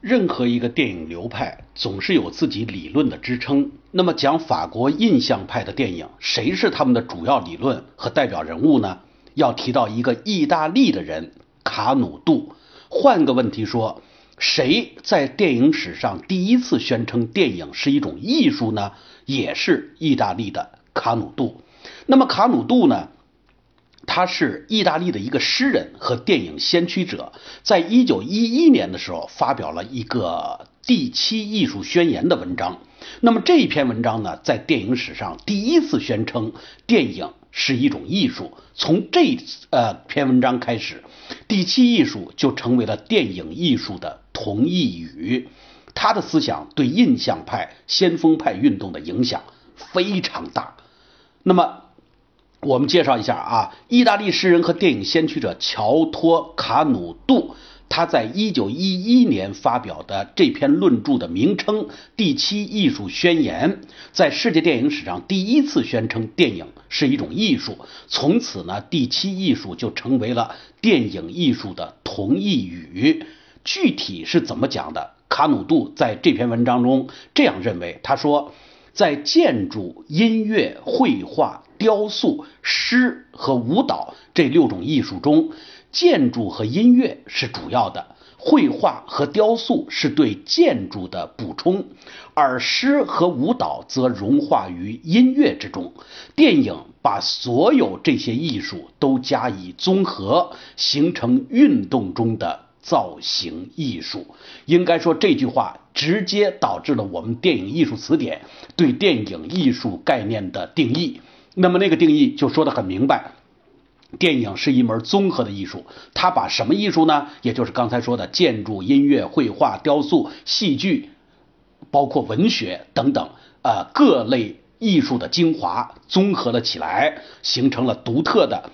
任何一个电影流派总是有自己理论的支撑。那么讲法国印象派的电影，谁是他们的主要理论和代表人物呢？要提到一个意大利的人卡努杜。换个问题说，谁在电影史上第一次宣称电影是一种艺术呢？也是意大利的卡努杜。那么卡努杜呢？他是意大利的一个诗人和电影先驱者，在一九一一年的时候发表了一个第七艺术宣言的文章。那么这一篇文章呢，在电影史上第一次宣称电影是一种艺术。从这呃篇文章开始，第七艺术就成为了电影艺术的同义语。他的思想对印象派、先锋派运动的影响非常大。那么。我们介绍一下啊，意大利诗人和电影先驱者乔托卡努杜，他在一九一一年发表的这篇论著的名称《第七艺术宣言》，在世界电影史上第一次宣称电影是一种艺术，从此呢，第七艺术就成为了电影艺术的同义语。具体是怎么讲的？卡努杜在这篇文章中这样认为，他说。在建筑、音乐、绘画、雕塑、诗和舞蹈这六种艺术中，建筑和音乐是主要的，绘画和雕塑是对建筑的补充，而诗和舞蹈则融化于音乐之中。电影把所有这些艺术都加以综合，形成运动中的。造型艺术，应该说这句话直接导致了我们电影艺术词典对电影艺术概念的定义。那么那个定义就说的很明白，电影是一门综合的艺术。它把什么艺术呢？也就是刚才说的建筑、音乐、绘画、雕塑、戏剧，包括文学等等啊各类艺术的精华综合了起来，形成了独特的、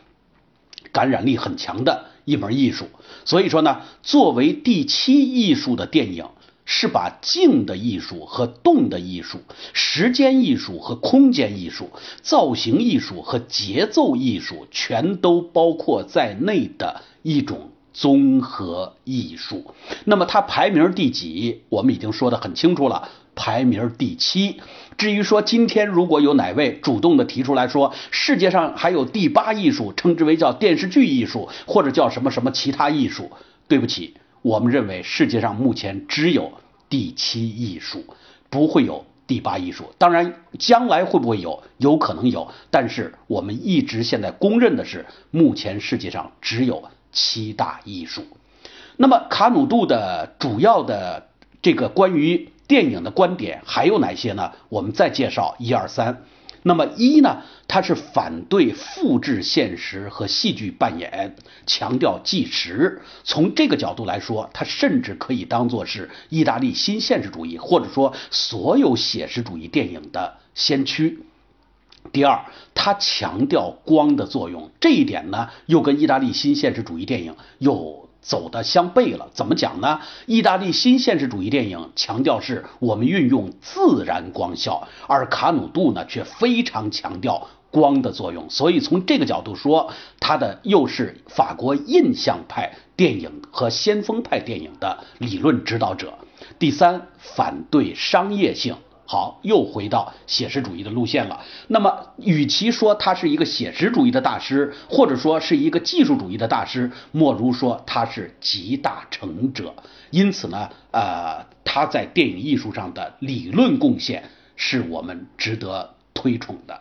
感染力很强的。一门艺术，所以说呢，作为第七艺术的电影，是把静的艺术和动的艺术、时间艺术和空间艺术、造型艺术和节奏艺术全都包括在内的一种综合艺术。那么它排名第几？我们已经说的很清楚了。排名第七。至于说今天如果有哪位主动的提出来说，世界上还有第八艺术，称之为叫电视剧艺术，或者叫什么什么其他艺术，对不起，我们认为世界上目前只有第七艺术，不会有第八艺术。当然，将来会不会有？有可能有。但是我们一直现在公认的是，目前世界上只有七大艺术。那么卡努杜的主要的这个关于。电影的观点还有哪些呢？我们再介绍一二三。那么一呢，它是反对复制现实和戏剧扮演，强调纪实。从这个角度来说，它甚至可以当做是意大利新现实主义或者说所有写实主义电影的先驱。第二，它强调光的作用，这一点呢，又跟意大利新现实主义电影又。走的相悖了，怎么讲呢？意大利新现实主义电影强调是我们运用自然光效，而卡努杜呢却非常强调光的作用。所以从这个角度说，他的又是法国印象派电影和先锋派电影的理论指导者。第三，反对商业性。好，又回到写实主义的路线了。那么，与其说他是一个写实主义的大师，或者说是一个技术主义的大师，莫如说他是集大成者。因此呢，呃，他在电影艺术上的理论贡献是我们值得推崇的。